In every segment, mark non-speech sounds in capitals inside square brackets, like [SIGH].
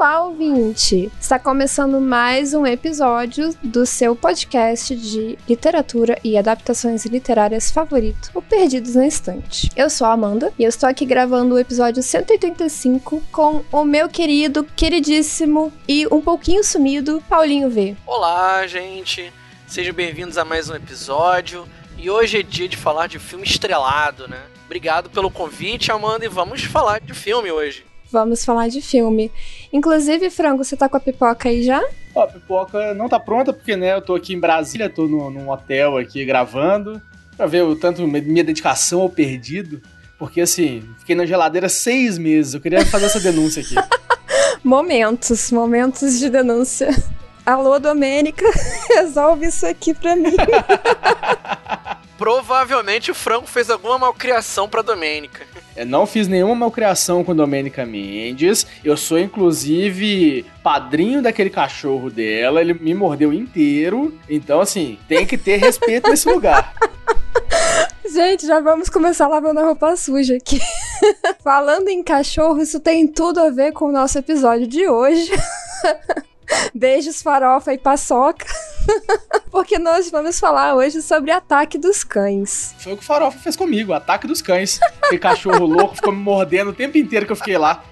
Olá, ouvinte! Está começando mais um episódio do seu podcast de literatura e adaptações literárias favorito, o Perdidos na Estante. Eu sou a Amanda e eu estou aqui gravando o episódio 185 com o meu querido, queridíssimo e um pouquinho sumido Paulinho V. Olá, gente! Sejam bem-vindos a mais um episódio. E hoje é dia de falar de filme estrelado, né? Obrigado pelo convite, Amanda, e vamos falar de filme hoje. Vamos falar de filme. Inclusive, Frango, você tá com a pipoca aí já? Ó, a pipoca não tá pronta porque, né, eu tô aqui em Brasília, tô no, num hotel aqui gravando, pra ver o tanto minha dedicação ao perdido. Porque, assim, fiquei na geladeira seis meses. Eu queria fazer essa denúncia aqui. [LAUGHS] momentos, momentos de denúncia. Alô, Domênica, [LAUGHS] resolve isso aqui pra mim. [LAUGHS] Provavelmente o Franco fez alguma malcriação pra Domênica. Eu não fiz nenhuma malcriação com Domênica Mendes. Eu sou, inclusive, padrinho daquele cachorro dela. Ele me mordeu inteiro. Então, assim, tem que ter respeito nesse lugar. [LAUGHS] Gente, já vamos começar lavando a roupa suja aqui. [LAUGHS] Falando em cachorro, isso tem tudo a ver com o nosso episódio de hoje. [LAUGHS] Beijos, farofa e paçoca. [LAUGHS] Porque nós vamos falar hoje sobre Ataque dos Cães. Foi o que o farofa fez comigo, Ataque dos Cães. Que cachorro louco ficou me mordendo o tempo inteiro que eu fiquei lá.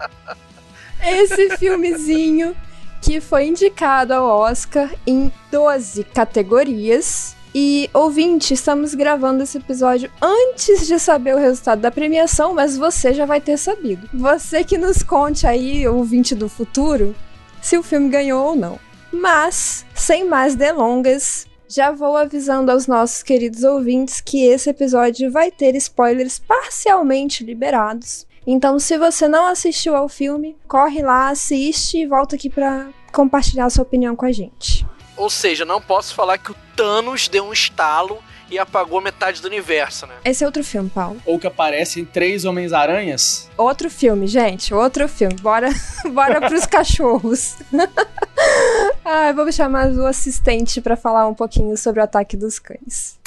Esse filmezinho que foi indicado ao Oscar em 12 categorias. E, ouvinte, estamos gravando esse episódio antes de saber o resultado da premiação, mas você já vai ter sabido. Você que nos conte aí, ouvinte do futuro, se o filme ganhou ou não. Mas, sem mais delongas, já vou avisando aos nossos queridos ouvintes que esse episódio vai ter spoilers parcialmente liberados. Então, se você não assistiu ao filme, corre lá, assiste e volta aqui para compartilhar sua opinião com a gente. Ou seja, não posso falar que o Thanos deu um estalo e apagou metade do universo, né? Esse é outro filme, Paulo. Ou que aparecem três Homens-Aranhas. Outro filme, gente. Outro filme. Bora, [LAUGHS] bora pros cachorros. [LAUGHS] ah, vamos chamar o assistente para falar um pouquinho sobre o ataque dos cães.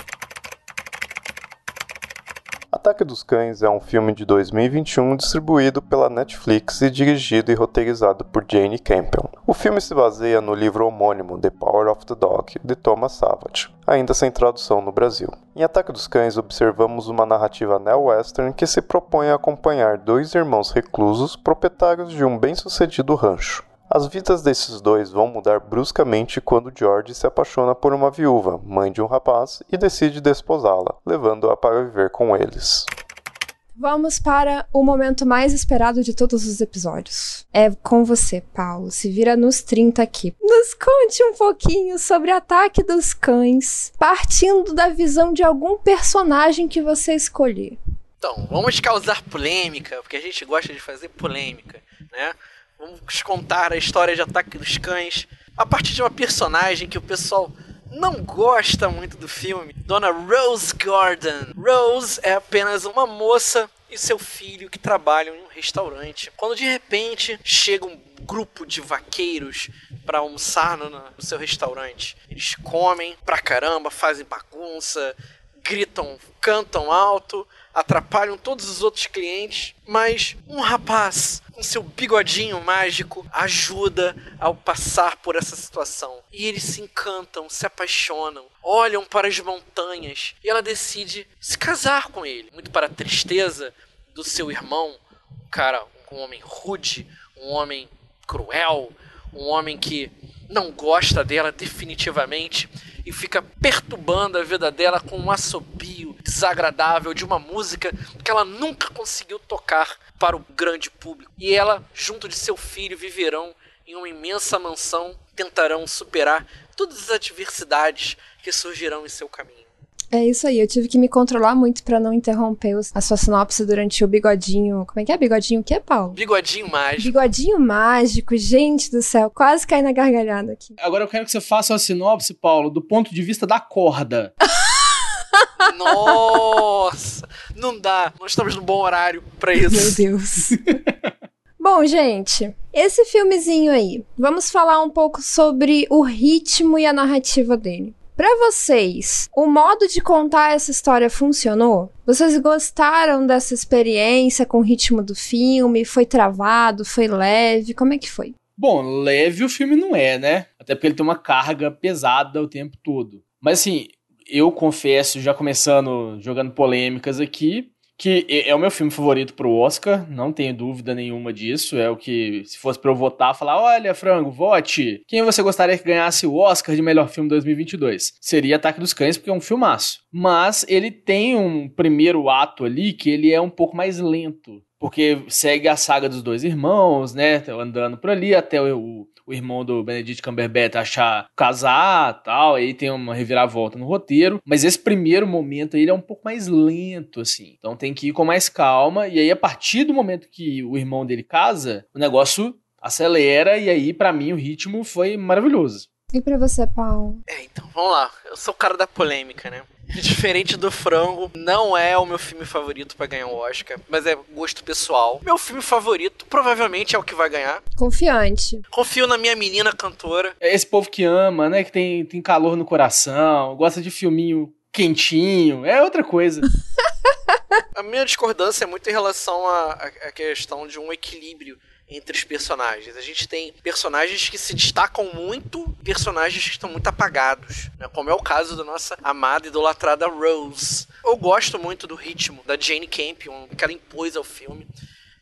Ataque dos Cães é um filme de 2021 distribuído pela Netflix e dirigido e roteirizado por Jane Campion. O filme se baseia no livro homônimo The Power of the Dog, de Thomas Savage, ainda sem tradução no Brasil. Em Ataque dos Cães observamos uma narrativa neo-western que se propõe a acompanhar dois irmãos reclusos proprietários de um bem-sucedido rancho. As vidas desses dois vão mudar bruscamente quando George se apaixona por uma viúva, mãe de um rapaz, e decide desposá-la, levando-a para viver com eles. Vamos para o momento mais esperado de todos os episódios. É com você, Paulo. Se vira nos 30 aqui. Nos conte um pouquinho sobre Ataque dos Cães, partindo da visão de algum personagem que você escolher. Então, vamos causar polêmica, porque a gente gosta de fazer polêmica, né? Vamos contar a história de Ataque dos Cães a partir de uma personagem que o pessoal não gosta muito do filme, Dona Rose Gordon. Rose é apenas uma moça e seu filho que trabalham em um restaurante. Quando de repente chega um grupo de vaqueiros para almoçar no, no, seu restaurante. Eles comem pra caramba, fazem bagunça, gritam, cantam alto, atrapalham todos os outros clientes, mas um rapaz com seu bigodinho mágico ajuda ao passar por essa situação. E eles se encantam, se apaixonam, olham para as montanhas e ela decide se casar com ele. Muito para a tristeza do seu irmão, um cara, um homem rude, um homem cruel, um homem que não gosta dela definitivamente e fica perturbando a vida dela com um assobio desagradável de uma música que ela nunca conseguiu tocar para o grande público. E ela, junto de seu filho, viverão em uma imensa mansão, tentarão superar todas as adversidades que surgirão em seu caminho. É isso aí, eu tive que me controlar muito para não interromper a sua sinopse durante o bigodinho. Como é que é? Bigodinho o que, Paulo? Bigodinho mágico. Bigodinho mágico, gente do céu, quase caí na gargalhada aqui. Agora eu quero que você faça a sinopse, Paulo, do ponto de vista da corda. [LAUGHS] Nossa! Não dá, nós estamos no bom horário para isso. Meu Deus. [LAUGHS] Bom, gente, esse filmezinho aí, vamos falar um pouco sobre o ritmo e a narrativa dele. Para vocês, o modo de contar essa história funcionou? Vocês gostaram dessa experiência com o ritmo do filme? Foi travado? Foi leve? Como é que foi? Bom, leve o filme não é, né? Até porque ele tem uma carga pesada o tempo todo. Mas assim, eu confesso, já começando jogando polêmicas aqui, que é o meu filme favorito pro Oscar, não tenho dúvida nenhuma disso. É o que, se fosse pra eu votar, falar: olha, Frango, vote. Quem você gostaria que ganhasse o Oscar de melhor filme 2022? Seria Ataque dos Cães, porque é um filmaço. Mas ele tem um primeiro ato ali que ele é um pouco mais lento porque segue a saga dos dois irmãos, né? Andando por ali até o, o irmão do Benedict Cumberbatch achar casar tal, aí tem uma reviravolta no roteiro, mas esse primeiro momento aí é um pouco mais lento, assim, então tem que ir com mais calma, e aí a partir do momento que o irmão dele casa, o negócio acelera, e aí para mim o ritmo foi maravilhoso. E pra você, Paulo? É, então, vamos lá. Eu sou o cara da polêmica, né? Diferente do Frango, não é o meu filme favorito para ganhar o um Oscar, mas é gosto pessoal. Meu filme favorito provavelmente é o que vai ganhar. Confiante. Confio na minha menina cantora. É esse povo que ama, né? Que tem, tem calor no coração, gosta de filminho quentinho, é outra coisa. [LAUGHS] a minha discordância é muito em relação à questão de um equilíbrio entre os personagens. A gente tem personagens que se destacam muito, personagens que estão muito apagados, né? como é o caso da nossa amada e idolatrada Rose. Eu gosto muito do ritmo da Jane Campion, que ela impôs ao filme.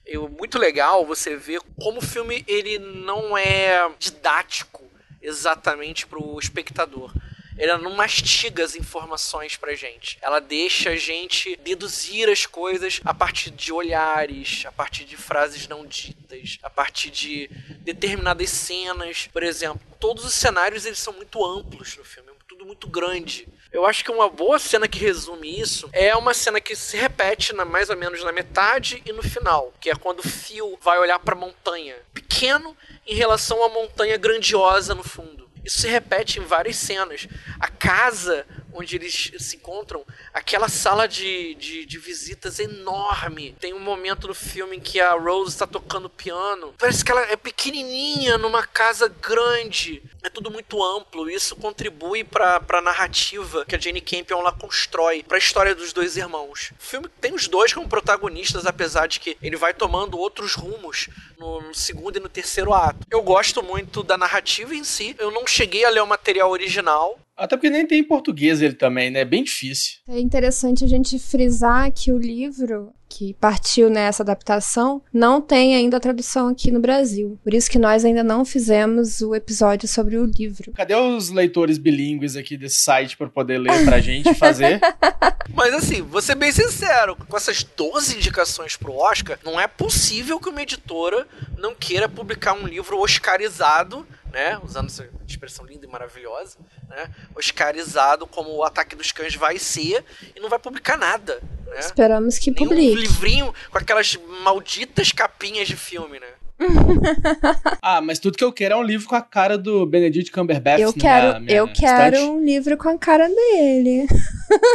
Eu, muito legal você ver como o filme ele não é didático exatamente para o espectador ela não mastiga as informações pra gente. Ela deixa a gente deduzir as coisas a partir de olhares, a partir de frases não ditas, a partir de determinadas cenas. Por exemplo, todos os cenários eles são muito amplos no filme, tudo muito grande. Eu acho que uma boa cena que resume isso é uma cena que se repete na, mais ou menos na metade e no final, que é quando o Phil vai olhar para a montanha, pequeno em relação à montanha grandiosa no fundo. Isso se repete em várias cenas. A casa onde eles se encontram, aquela sala de, de, de, visitas enorme. Tem um momento no filme em que a Rose está tocando piano. Parece que ela é pequenininha numa casa grande. É tudo muito amplo. Isso contribui para a narrativa que a Jane Campion lá constrói para a história dos dois irmãos. O filme tem os dois como protagonistas, apesar de que ele vai tomando outros rumos no, no segundo e no terceiro ato. Eu gosto muito da narrativa em si. Eu não cheguei a ler o material original, até porque nem tem em português ele também, né? É bem difícil. É interessante a gente frisar que o livro que partiu nessa adaptação não tem ainda a tradução aqui no Brasil. Por isso que nós ainda não fizemos o episódio sobre o livro. Cadê os leitores bilíngues aqui desse site para poder ler pra [LAUGHS] gente fazer? Mas assim, vou ser bem sincero, com essas 12 indicações pro Oscar, não é possível que uma editora não queira publicar um livro oscarizado né? Usando essa expressão linda e maravilhosa, né? Oscarizado como o Ataque dos Cães vai ser e não vai publicar nada, né? Esperamos que Nenhum publique. Um livrinho com aquelas malditas capinhas de filme, né? [LAUGHS] ah, mas tudo que eu quero é um livro com a cara do Benedict Cumberbatch. Eu quero, minha, eu quero um livro com a cara dele.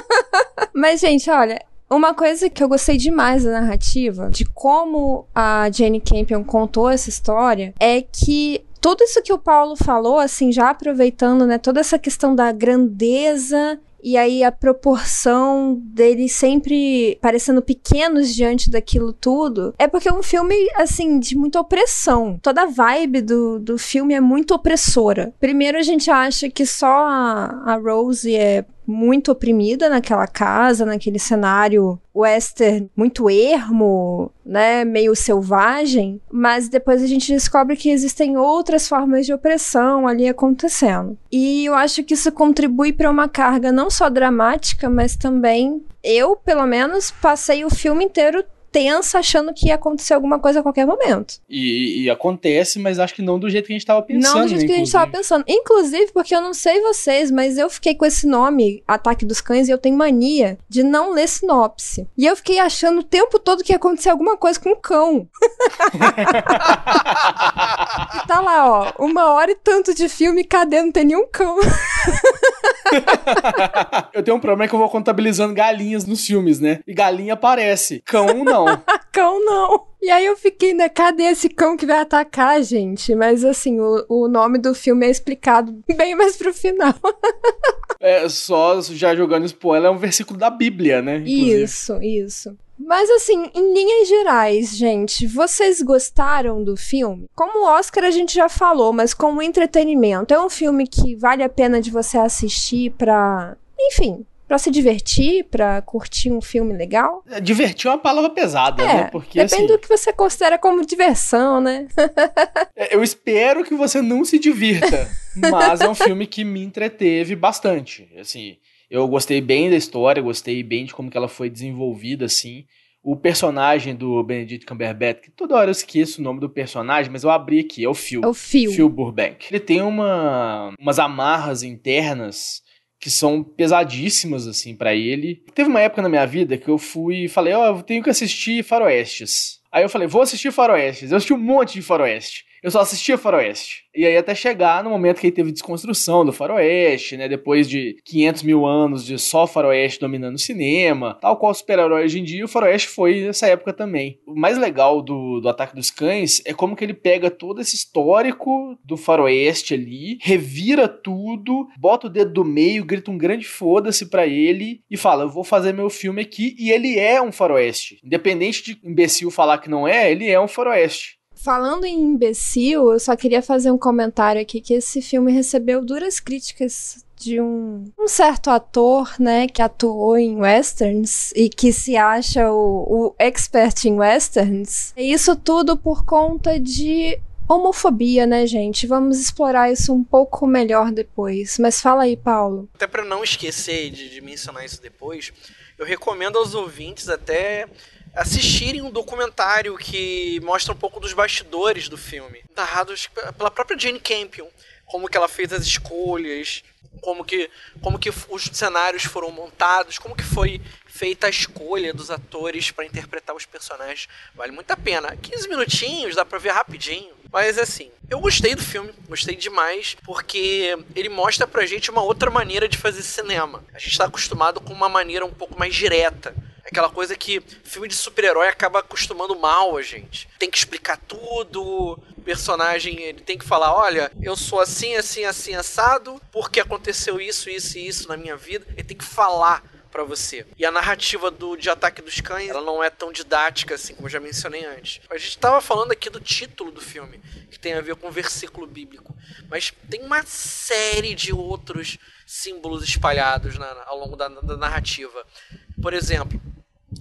[LAUGHS] mas gente, olha, uma coisa que eu gostei demais da narrativa, de como a Jane Campion contou essa história, é que tudo isso que o Paulo falou, assim, já aproveitando, né, toda essa questão da grandeza e aí a proporção deles sempre parecendo pequenos diante daquilo tudo, é porque é um filme, assim, de muita opressão. Toda a vibe do, do filme é muito opressora. Primeiro a gente acha que só a, a Rose é muito oprimida naquela casa, naquele cenário western muito ermo, né, meio selvagem, mas depois a gente descobre que existem outras formas de opressão ali acontecendo. E eu acho que isso contribui para uma carga não só dramática, mas também eu, pelo menos, passei o filme inteiro tensa, achando que ia acontecer alguma coisa a qualquer momento. E, e, acontece, mas acho que não do jeito que a gente tava pensando. Não do jeito que a gente tava pensando. Inclusive, porque eu não sei vocês, mas eu fiquei com esse nome, Ataque dos Cães, e eu tenho mania de não ler sinopse. E eu fiquei achando o tempo todo que ia acontecer alguma coisa com o cão. [LAUGHS] E tá lá, ó, uma hora e tanto de filme, cadê? Não tem nenhum cão. [LAUGHS] eu tenho um problema que eu vou contabilizando galinhas nos filmes, né? E galinha aparece, cão não. [LAUGHS] cão não. E aí eu fiquei, né? Cadê esse cão que vai atacar, gente? Mas assim, o, o nome do filme é explicado [LAUGHS] bem mais pro final. é, só já jogando spoiler, é um versículo da Bíblia, né? Inclusive. Isso, isso. Mas assim, em linhas gerais, gente, vocês gostaram do filme? Como o Oscar a gente já falou, mas como entretenimento, é um filme que vale a pena de você assistir pra, enfim, para se divertir, para curtir um filme legal? É, divertir é uma palavra pesada, é, né? Porque depende assim, do que você considera como diversão, né? [LAUGHS] É, eu espero que você não se divirta, mas é um filme que me entreteve bastante. Assim, eu gostei bem da história, gostei bem de como que ela foi desenvolvida, assim. O personagem do Benedict Cumberbatch, que toda hora eu esqueço o nome do personagem, mas eu abri aqui, é o Phil. É o Phil. Phil Burbank. Ele tem uma, umas amarras internas que são pesadíssimas, assim, para ele. Teve uma época na minha vida que eu fui e falei, ó, oh, eu tenho que assistir faroestes. Aí eu falei, vou assistir faroestes. Eu assisti um monte de faroeste. Eu só assistia faroeste. E aí até chegar no momento que ele teve desconstrução do faroeste, né? Depois de 500 mil anos de só faroeste dominando o cinema, tal qual super-herói hoje em dia, o faroeste foi nessa época também. O mais legal do, do Ataque dos Cães é como que ele pega todo esse histórico do faroeste ali, revira tudo, bota o dedo do meio, grita um grande foda-se pra ele e fala, eu vou fazer meu filme aqui e ele é um faroeste. Independente de imbecil falar que não é, ele é um faroeste. Falando em imbecil, eu só queria fazer um comentário aqui que esse filme recebeu duras críticas de um, um certo ator, né, que atuou em westerns e que se acha o, o expert em westerns. E isso tudo por conta de homofobia, né, gente? Vamos explorar isso um pouco melhor depois. Mas fala aí, Paulo. Até para não esquecer de, de mencionar isso depois, eu recomendo aos ouvintes até assistirem um documentário que mostra um pouco dos bastidores do filme, narrados pela própria Jane Campion, como que ela fez as escolhas, como que, como que os cenários foram montados, como que foi feita a escolha dos atores para interpretar os personagens. Vale muito a pena. 15 minutinhos, dá pra ver rapidinho. Mas assim, eu gostei do filme, gostei demais, porque ele mostra pra gente uma outra maneira de fazer cinema. A gente tá acostumado com uma maneira um pouco mais direta aquela coisa que filme de super-herói acaba acostumando mal a gente. Tem que explicar tudo, o personagem ele tem que falar, olha, eu sou assim, assim, assim, assado, porque aconteceu isso, isso e isso na minha vida. Ele tem que falar para você. E a narrativa do de Ataque dos Cães, ela não é tão didática assim, como eu já mencionei antes. A gente estava falando aqui do título do filme, que tem a ver com o versículo bíblico, mas tem uma série de outros símbolos espalhados na, ao longo da, da narrativa. Por exemplo,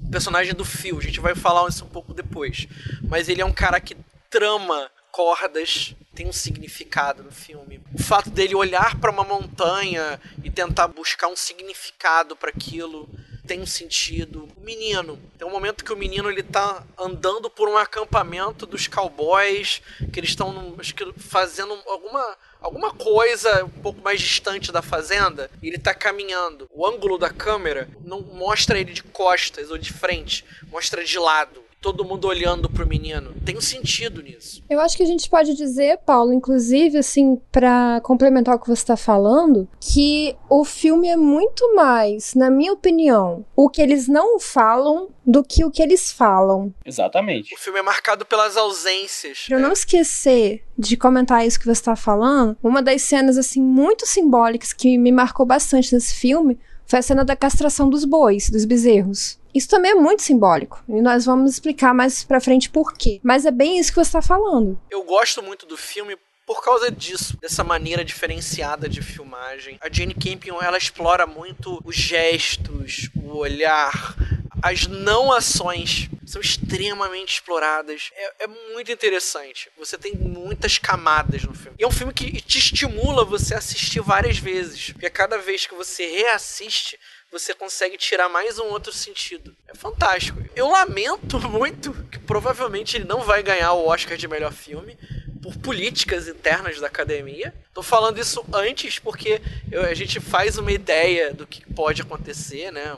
o personagem do Phil, a gente vai falar isso um pouco depois. Mas ele é um cara que trama cordas tem um significado no filme. O fato dele olhar para uma montanha e tentar buscar um significado para aquilo tem um sentido. O menino, tem um momento que o menino ele tá andando por um acampamento dos cowboys, que eles estão fazendo alguma alguma coisa um pouco mais distante da fazenda e ele tá caminhando. O ângulo da câmera não mostra ele de costas ou de frente, mostra de lado todo mundo olhando pro menino. Tem um sentido nisso. Eu acho que a gente pode dizer, Paulo, inclusive, assim, para complementar o que você tá falando, que o filme é muito mais, na minha opinião, o que eles não falam do que o que eles falam. Exatamente. O filme é marcado pelas ausências. Pra eu não esquecer de comentar isso que você tá falando, uma das cenas, assim, muito simbólicas que me marcou bastante nesse filme foi a cena da castração dos bois, dos bezerros. Isso também é muito simbólico. E nós vamos explicar mais pra frente por quê. Mas é bem isso que você tá falando. Eu gosto muito do filme por causa disso, dessa maneira diferenciada de filmagem. A Jane Campion, ela explora muito os gestos, o olhar, as não ações são extremamente exploradas. É, é, muito interessante. Você tem muitas camadas no filme. E é um filme que te estimula você a assistir várias vezes. Porque cada vez que você reassiste, você consegue tirar mais um outro sentido. É fantástico. Eu lamento [LAUGHS] muito que provavelmente ele não vai ganhar o Oscar de melhor filme por políticas internas da academia. Tô falando isso antes porque eu, a gente faz uma ideia do que pode acontecer, né?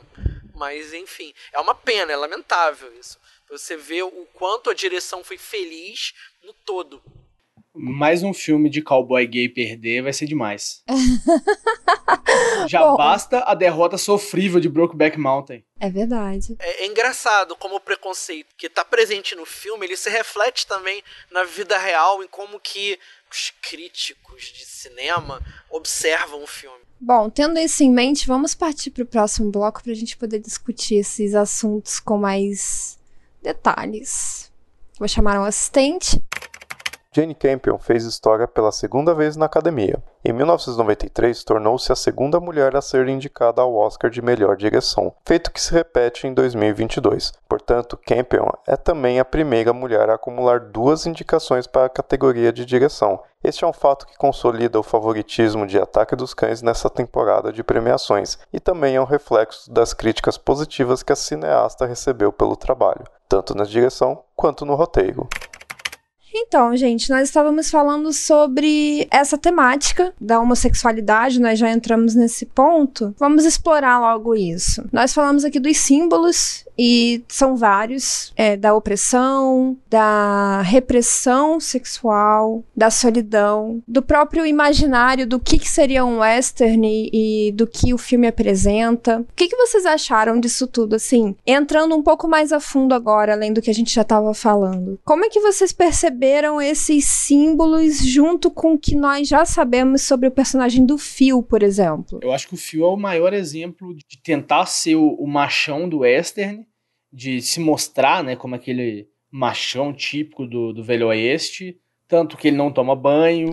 Mas enfim, é uma pena, é lamentável isso. Você vê o quanto a direção foi feliz no todo. Mais um filme de cowboy gay perder vai ser demais. [LAUGHS] Já Bom, basta a derrota sofrível de Brokeback Mountain. É verdade. É, é, engraçado como o preconceito que está presente no filme, ele se reflete também na vida real, em como que os críticos de cinema observam o filme. Bom, tendo isso em mente, vamos partir para o próximo bloco para a gente poder discutir esses assuntos com mais detalhes. Vou chamar um assistente. Jane Campion fez história pela segunda vez na academia. Em 1993, tornou-se a segunda mulher a ser indicada ao Oscar de melhor direção, feito que se repete em 2022. Portanto, Campion é também a primeira mulher a acumular duas indicações para a categoria de direção. Este é um fato que consolida o favoritismo de Ataque dos Cães nessa temporada de premiações e também é um reflexo das críticas positivas que a cineasta recebeu pelo trabalho, tanto na direção quanto no roteiro. Então, gente, nós estávamos falando sobre essa temática da homossexualidade, nós já entramos nesse ponto. Vamos explorar logo isso. Nós falamos aqui dos símbolos e são vários é, da opressão, da repressão sexual, da solidão, do próprio imaginário do que, que seria um western e, e, do que o filme apresenta. O que, que vocês acharam disso tudo, assim? Entrando um pouco mais a fundo agora, além do que a gente já estava falando. Como é que vocês perceberam esses símbolos junto com o que nós já sabemos sobre o personagem do Phil, por exemplo? Eu acho que o Phil é o maior exemplo de tentar ser o, o machão do western de se mostrar, né, como aquele machão típico do, do Velho Oeste, tanto que ele não toma banho,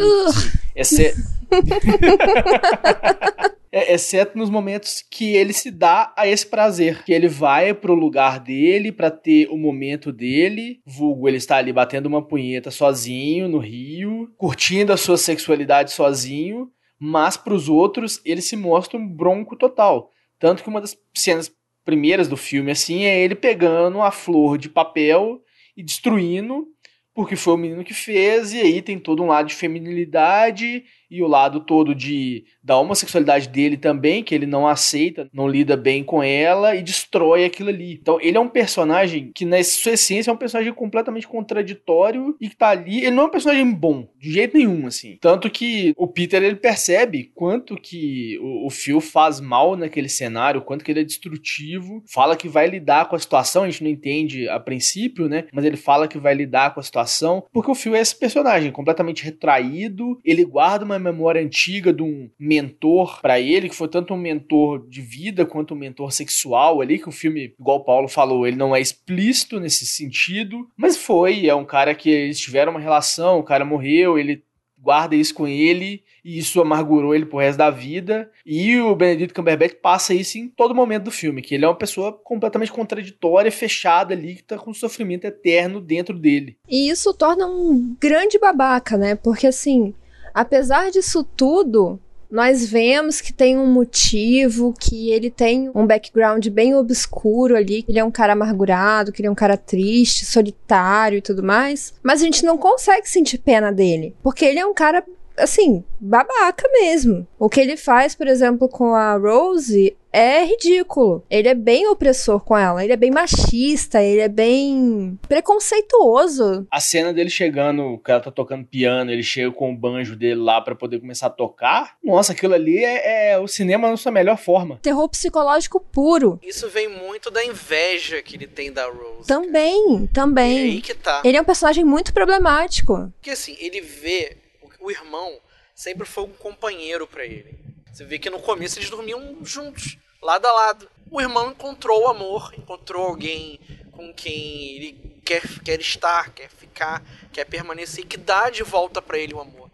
exce... é, [LAUGHS] exceto nos momentos que ele se dá a esse prazer, que ele vai pro lugar dele para ter o momento dele, vulgo ele está ali batendo uma punheta sozinho no rio, curtindo a sua sexualidade sozinho, mas para os outros ele se mostra um bronco total. Tanto que uma das cenas primeiras do filme, assim, é ele pegando a flor de papel e destruindo, porque foi o menino que fez, e aí tem todo um lado de feminilidade e o lado todo de da homossexualidade dele também, que ele não aceita, não lida bem com ela e destrói aquilo ali. Então, ele é um personagem que na sua essência é um personagem completamente contraditório e que tá ali, ele não é um personagem bom, de jeito nenhum, assim. Tanto que o Peter, ele percebe quanto que o, o Phil faz mal naquele cenário, quanto que ele é destrutivo, fala que vai lidar com a situação, a gente não entende a princípio, né? Mas ele fala que vai lidar com a situação, porque o Phil é esse personagem completamente retraído, ele guarda uma memória antiga de um mentor para ele, que foi tanto um mentor de vida quanto um mentor sexual ali, que o filme, igual o Paulo falou, ele não é explícito nesse sentido, mas foi, é um cara que eles tiveram uma relação, o cara morreu, ele guarda isso com ele e isso amargurou ele pro resto da vida. E o Benedito Cumberbatch passa isso em todo momento do filme, que ele é uma pessoa completamente contraditória, fechada ali, que tá com sofrimento eterno dentro dele. E isso torna um grande babaca, né? Porque assim, Apesar disso tudo, nós vemos que tem um motivo, que ele tem um background bem obscuro ali, que ele é um cara amargurado, que ele é um cara triste, solitário e tudo mais. Mas a gente não consegue sentir pena dele, porque ele é um cara assim, babaca mesmo. O que ele faz, por exemplo, com a Rose é ridículo. Ele é bem opressor com ela, ele é bem machista, ele é bem preconceituoso. A cena dele chegando, o cara tá tocando piano, ele chega com o banjo dele lá para poder começar a tocar. Nossa, aquilo ali é, é, o cinema na sua melhor forma. Terror psicológico puro. Isso vem muito da inveja que ele tem da Rose. Também, cara. também. E aí que tá. Ele é um personagem muito problemático. Porque assim, ele vê o irmão sempre foi um companheiro para ele. Você vê que no começo eles dormiam juntos, lado a lado. O irmão encontrou o amor, encontrou alguém com quem ele quer, quer estar, quer ficar, quer permanecer, que dá de volta para ele o amor.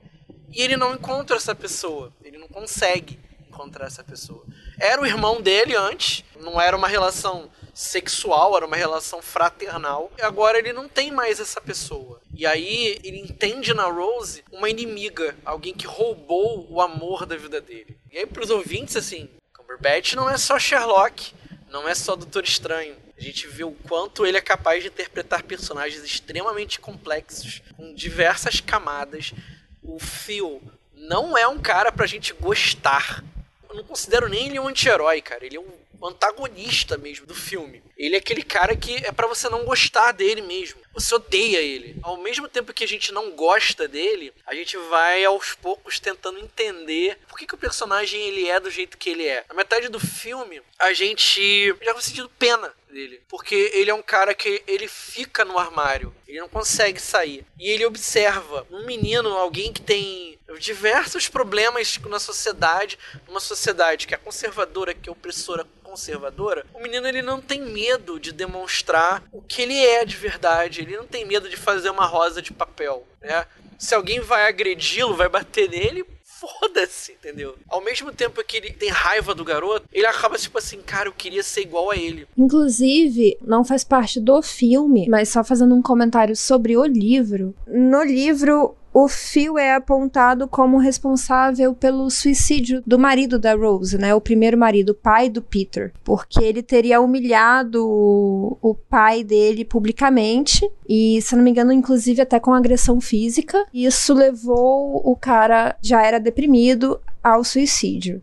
E ele não encontra essa pessoa, ele não consegue encontrar essa pessoa. Era o irmão dele antes, não era uma relação sexual, era uma relação fraternal. E agora ele não tem mais essa pessoa. E aí ele entende na Rose uma inimiga, alguém que roubou o amor da vida dele. E aí pros ouvintes, assim, Cumberbatch não é só Sherlock, não é só Doutor Estranho. A gente vê o quanto ele é capaz de interpretar personagens extremamente complexos, com diversas camadas. O Phil não é um cara pra gente gostar. Eu não considero nem ele um anti-herói, cara. Ele é um o antagonista mesmo do filme. Ele é aquele cara que é para você não gostar dele mesmo. Você odeia ele. Ao mesmo tempo que a gente não gosta dele, a gente vai aos poucos tentando entender por que, que o personagem ele é do jeito que ele é. Na metade do filme, a gente já vai sentindo pena dele, porque ele é um cara que ele fica no armário, ele não consegue sair. E ele observa um menino, alguém que tem diversos problemas na sociedade, uma sociedade que é conservadora, que é opressora, conservadora, o menino ele não tem medo de demonstrar o que ele é de verdade, ele não tem medo de fazer uma rosa de papel, né? Se alguém vai agredi-lo, vai bater nele, foda-se, entendeu? Ao mesmo tempo que ele tem raiva do garoto, ele acaba tipo assim, cara, eu queria ser igual a ele. Inclusive, não faz parte do filme, mas só fazendo um comentário sobre o livro. No livro, o Phil é apontado como responsável pelo suicídio do marido da Rose, né? O primeiro marido, o pai do Peter. Porque ele teria humilhado o pai dele publicamente. E, se não me engano, inclusive até com agressão física. Isso levou o cara, já era deprimido, ao suicídio.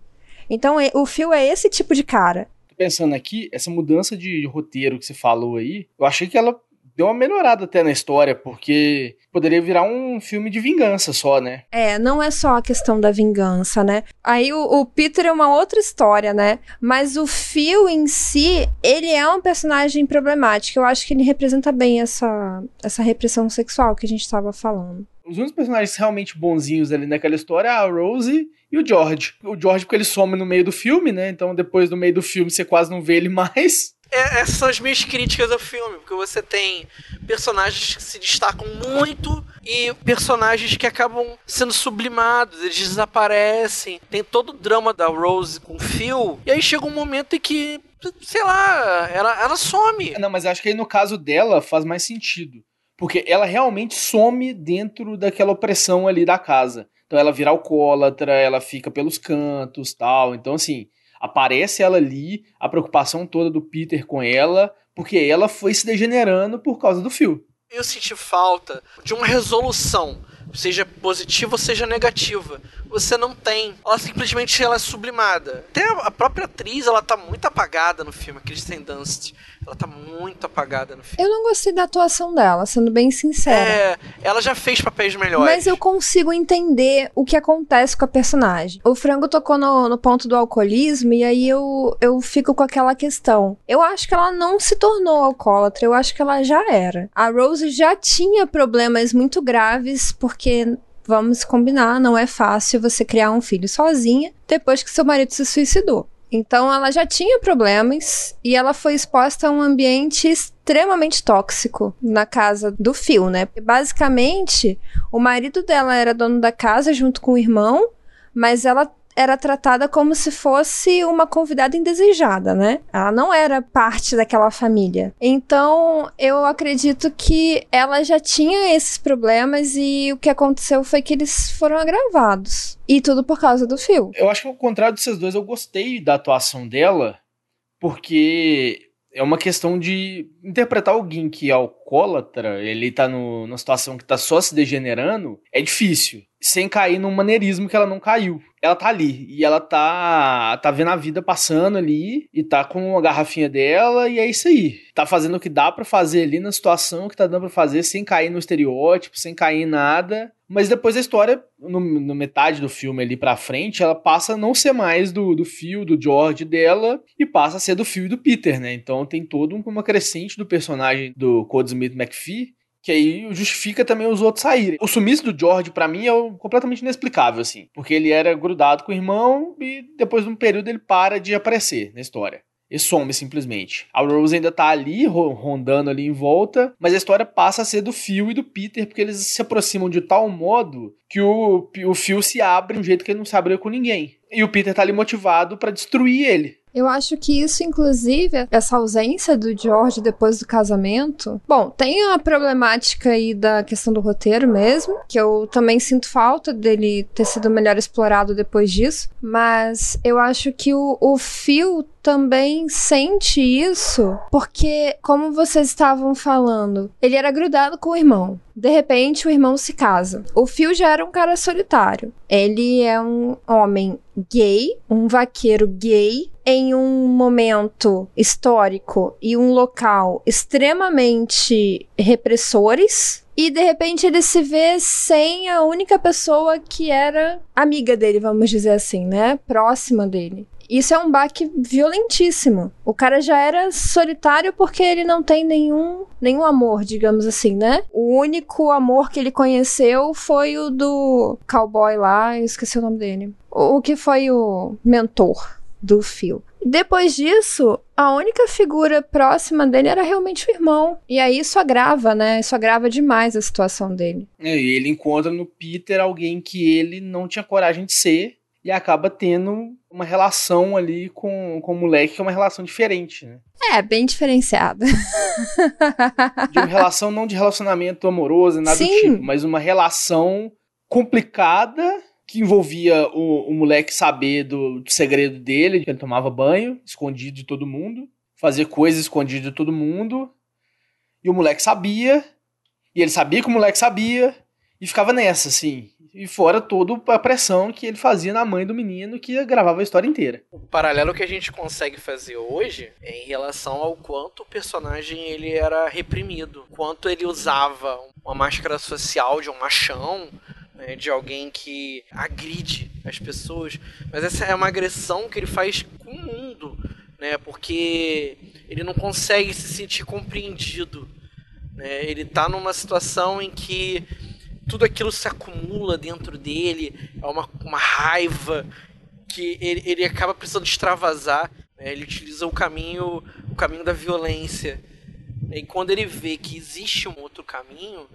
Então, o Phil é esse tipo de cara. Pensando aqui, essa mudança de roteiro que você falou aí, eu achei que ela deu uma melhorada até na história, porque poderia virar um filme de vingança só, né? É, não é só a questão da vingança, né? Aí o, o, Peter é uma outra história, né? Mas o Phil em si, ele é um personagem problemático. Eu acho que ele representa bem essa, essa repressão sexual que a gente estava falando. Os únicos personagens realmente bonzinhos ali naquela história é a Rose e o George. O George, porque ele some no meio do filme, né? Então, depois do meio do filme, você quase não vê ele [LAUGHS] mais. É, essas são as minhas críticas ao filme, porque você tem personagens que se destacam muito e personagens que acabam sendo sublimados, eles desaparecem. Tem todo o drama da Rose com o Phil, e aí chega um momento em que, sei lá, ela, ela some. Não, mas acho que aí no caso dela faz mais sentido. Porque ela realmente some dentro daquela opressão ali da casa. Então ela vira alcoólatra, ela fica pelos cantos tal. Então, assim, aparece ela ali, a preocupação toda do Peter com ela, porque ela foi se degenerando por causa do fio. Eu senti falta de uma resolução, seja positiva ou seja negativa. Você não tem. Ela simplesmente ela é sublimada. Até a própria atriz, ela tá muito apagada no filme, Kristen Dunst. Ela tá muito apagada no filme. Eu não gostei da atuação dela, sendo bem sincera. É, ela já fez papéis melhores. Mas eu consigo entender o que acontece com a personagem. O Frango tocou no, no ponto do alcoolismo e aí eu, eu fico com aquela questão. Eu acho que ela não se tornou alcoólatra, eu acho que ela já era. A Rose já tinha problemas muito graves porque vamos combinar, não é fácil você criar um filho sozinha depois que seu marido se suicidou. Então ela já tinha problemas e ela foi exposta a um ambiente extremamente tóxico na casa do Phil, né? Basicamente, o marido dela era dono da casa junto com o irmão, mas ela era tratada como se fosse uma convidada indesejada, né? Ela não era parte daquela família. Então, eu acredito que ela já tinha esses problemas e o que aconteceu foi que eles foram agravados. E tudo por causa do fio. Eu acho que ao contrário desses dois, eu gostei da atuação dela, porque é uma questão de interpretar alguém que é alcoólatra, ele tá no, numa situação que tá só se degenerando, é difícil. Sem cair num maneirismo que ela não caiu. Ela tá ali. E ela tá, tá vendo a vida passando ali. E tá com a garrafinha dela. E é isso aí. Tá fazendo o que dá para fazer ali na situação que tá dando pra fazer, sem cair no estereótipo, sem cair em nada. Mas depois a história, no, no, metade do filme ali pra frente, ela passa a não ser mais do, do Phil, do George dela, e passa a ser do Phil e do Peter, né? Então tem todo uma crescente do personagem do Code Smith McPhee, que aí justifica também os outros saírem. O sumiço do George, para mim, é completamente inexplicável, assim. Porque ele era grudado com o irmão e depois de um período ele para de aparecer na história e some simplesmente. A Rose ainda tá ali, rondando ali em volta, mas a história passa a ser do Phil e do Peter, porque eles se aproximam de tal modo que o, o Phil se abre de um jeito que ele não se abriu com ninguém. E o Peter tá ali motivado para destruir ele. Eu acho que isso, inclusive, essa ausência do George depois do casamento. Bom, tem a problemática aí da questão do roteiro mesmo, que eu também sinto falta dele ter sido melhor explorado depois disso. Mas eu acho que o, o Phil também sente isso porque, como vocês estavam falando, ele era grudado com o irmão. De repente, o irmão se casa. O Phil já era um cara solitário. Ele é um homem gay, um vaqueiro gay, em um momento histórico e um local extremamente repressores. E de repente ele se vê sem a única pessoa que era amiga dele, vamos dizer assim, né? Próxima dele. Isso é um baque violentíssimo. O cara já era solitário porque ele não tem nenhum, nenhum amor, digamos assim, né? O único amor que ele conheceu foi o do cowboy lá, eu esqueci o nome dele. O, o que foi o mentor do Phil. Depois disso, a única figura próxima dele era realmente o irmão. E aí isso agrava, né? Isso agrava demais a situação dele. É, e ele encontra no Peter alguém que ele não tinha coragem de ser e acaba tendo uma relação ali com, com o moleque que é uma relação diferente, né? É, bem diferenciada. [LAUGHS] de uma relação não de relacionamento amoroso, nada Sim. do tipo, mas uma relação complicada que envolvia o, o moleque saber do, do segredo dele, que ele tomava banho, escondido de todo mundo, fazer coisas escondido de todo mundo, e o moleque sabia, e ele sabia que o moleque sabia, e ficava nessa, assim. E fora toda a pressão que ele fazia na mãe do menino que gravava a história inteira. O paralelo que a gente consegue fazer hoje é em relação ao quanto o personagem ele era reprimido, quanto ele usava uma máscara social de um machão, né, de alguém que agride as pessoas, mas essa é uma agressão que ele faz com o mundo, né, porque ele não consegue se sentir compreendido, né, ele tá numa situação em que tudo aquilo se acumula dentro dele, é uma, uma raiva que ele, ele acaba precisando extravasar. Né? Ele utiliza o caminho, o caminho da violência. E quando ele vê que existe um outro caminho,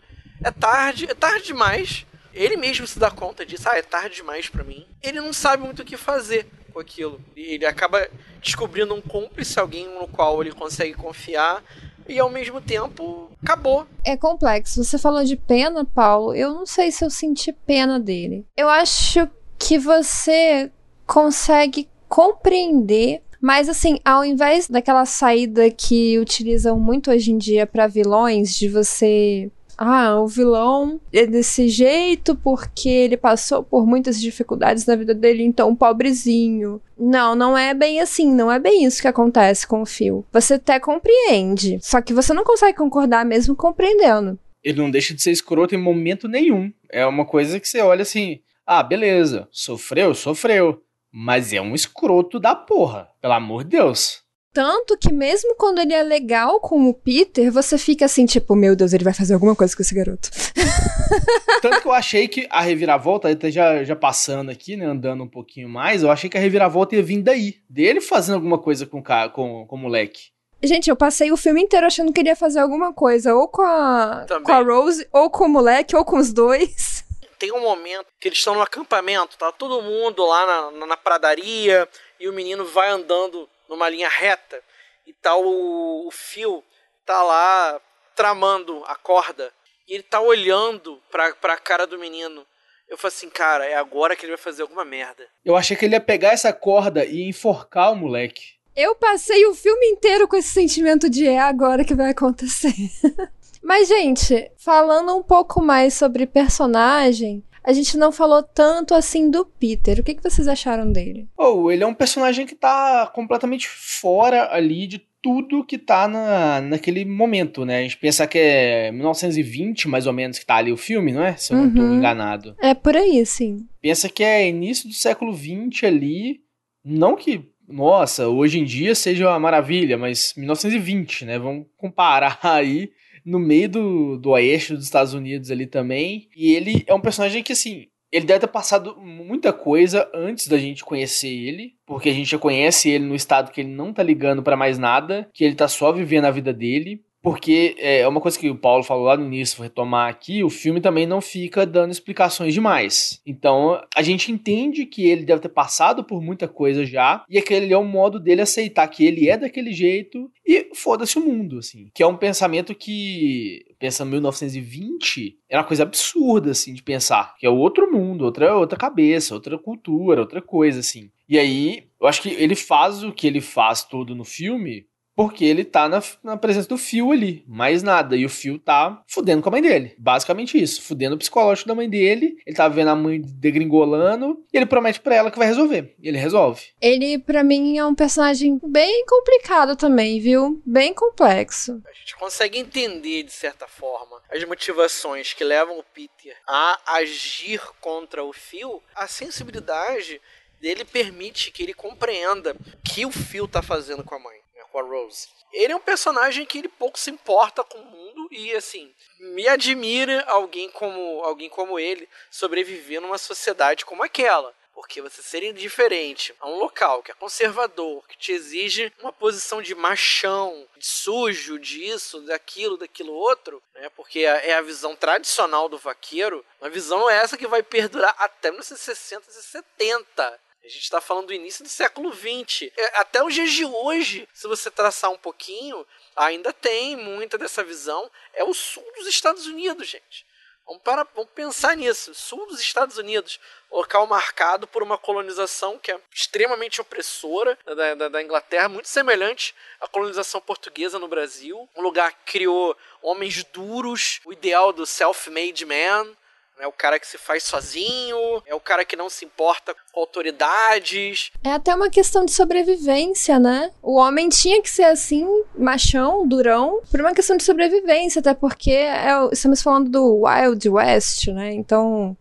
é tarde, é tarde demais. Ele mesmo se dá conta disso. Ah, é tarde demais para mim. Ele não sabe muito o que fazer com aquilo. Ele acaba descobrindo um cúmplice, alguém no qual ele consegue confiar e ao mesmo tempo acabou. É complexo. Você falou de pena, Paulo. Eu não sei se eu senti pena dele. Eu acho que você consegue compreender. Mas assim, ao invés daquela saída que utilizam muito hoje em dia para vilões, de você ah, o vilão é desse jeito porque ele passou por muitas dificuldades na vida dele, então pobrezinho. Não, não é bem assim, não é bem isso que acontece com o Phil. Você até compreende, só que você não consegue concordar mesmo compreendendo. Ele não deixa de ser escroto em momento nenhum. É uma coisa que você olha assim, ah, beleza, sofreu, sofreu. Mas é um escroto da porra, pelo amor de Deus. Tanto que mesmo quando ele é legal com o Peter, você fica assim, tipo, meu Deus, ele vai fazer alguma coisa com esse garoto. [LAUGHS] Tanto que eu achei que a reviravolta, até já, já passando aqui, né, andando um pouquinho mais, eu achei que a reviravolta ia vir daí. Dele fazendo alguma coisa com, com, com o moleque. Gente, eu passei o filme inteiro achando que ele ia fazer alguma coisa, ou com a, Também. com a Rose, ou com o moleque, ou com os dois. [LAUGHS] Tem um momento que eles estão no acampamento, tá todo mundo lá na, na, na pradaria, e o menino vai andando numa linha reta, e tá o, o fio, tá lá tramando a corda, e ele tá olhando pra, pra cara do menino. Eu falei assim, cara, é agora que ele vai fazer alguma merda. Eu achei que ele ia pegar essa corda e enforcar o moleque. Eu passei o filme inteiro com esse sentimento de é agora que vai acontecer. [LAUGHS] Mas, gente, falando um pouco mais sobre personagem, a gente não falou tanto assim do Peter. O que, que vocês acharam dele? Oh, ele é um personagem que tá completamente fora ali de tudo que tá na, naquele momento, né? A gente pensa que é 1920, mais ou menos, que tá ali o filme, não é? Se eu não tô Uhum. enganado. É por aí, sim. Pensa que é início do século XX ali. Não que, nossa, hoje em dia seja uma maravilha, mas 1920, né? Vamos comparar [LAUGHS] aí no meio do, do oeste dos Estados Unidos ali também. E ele é um personagem que, assim, ele deve ter passado muita coisa antes da gente conhecer ele, porque a gente já conhece ele no estado que ele não tá ligando pra mais nada, que ele tá só vivendo a vida dele. Porque é uma coisa que o Paulo falou lá no início, vou retomar aqui, o filme também não fica dando explicações demais. Então, a gente entende que ele deve ter passado por muita coisa já, e aquele é o modo dele aceitar que ele é daquele jeito e foda-se o mundo, assim. Que é um pensamento que, pensando em 1920, era uma coisa absurda, assim, de pensar. Que é outro mundo, outra, outra cabeça, outra cultura, outra coisa, assim. E aí, Eu acho que ele faz o que ele faz todo no filme porque ele tá na, na presença do Phil ali, mais nada. E o Phil tá fudendo com a mãe dele. Basicamente isso, fudendo o psicológico da mãe dele. Ele tá vendo a mãe degringolando e ele promete para ela que vai resolver. E ele resolve. Ele, para mim, é um personagem bem complicado também, viu? Bem complexo. A gente consegue entender, de certa forma, as motivações que levam o Peter a agir contra o Phil. A sensibilidade dele permite que ele compreenda o que o Phil tá fazendo com a mãe com a Rose. Ele é um personagem que ele pouco se importa com o mundo e assim, me admira alguém como alguém como ele sobreviver numa sociedade como aquela. Porque você ser indiferente a um local que é conservador, que te exige uma posição de machão, de sujo, disso, daquilo, daquilo outro, né? Porque é a visão tradicional do vaqueiro, uma visão é essa que vai perdurar até 1960 e 70. A gente está falando do início do século XX. É, até os dias de hoje, se você traçar um pouquinho, ainda tem muita dessa visão. É o sul dos Estados Unidos, gente. Vamos, para, vamos pensar nisso. Sul dos Estados Unidos, local marcado por uma colonização que é extremamente opressora da, da, da, Inglaterra, muito semelhante à colonização portuguesa no Brasil. Um lugar que criou homens duros, o ideal do self-made man, é o cara que se faz sozinho, é o cara que não se importa com autoridades. É até uma questão de sobrevivência, né? O homem tinha que ser assim, machão, durão, por uma questão de sobrevivência, até porque é, estamos falando do Wild West, né? Então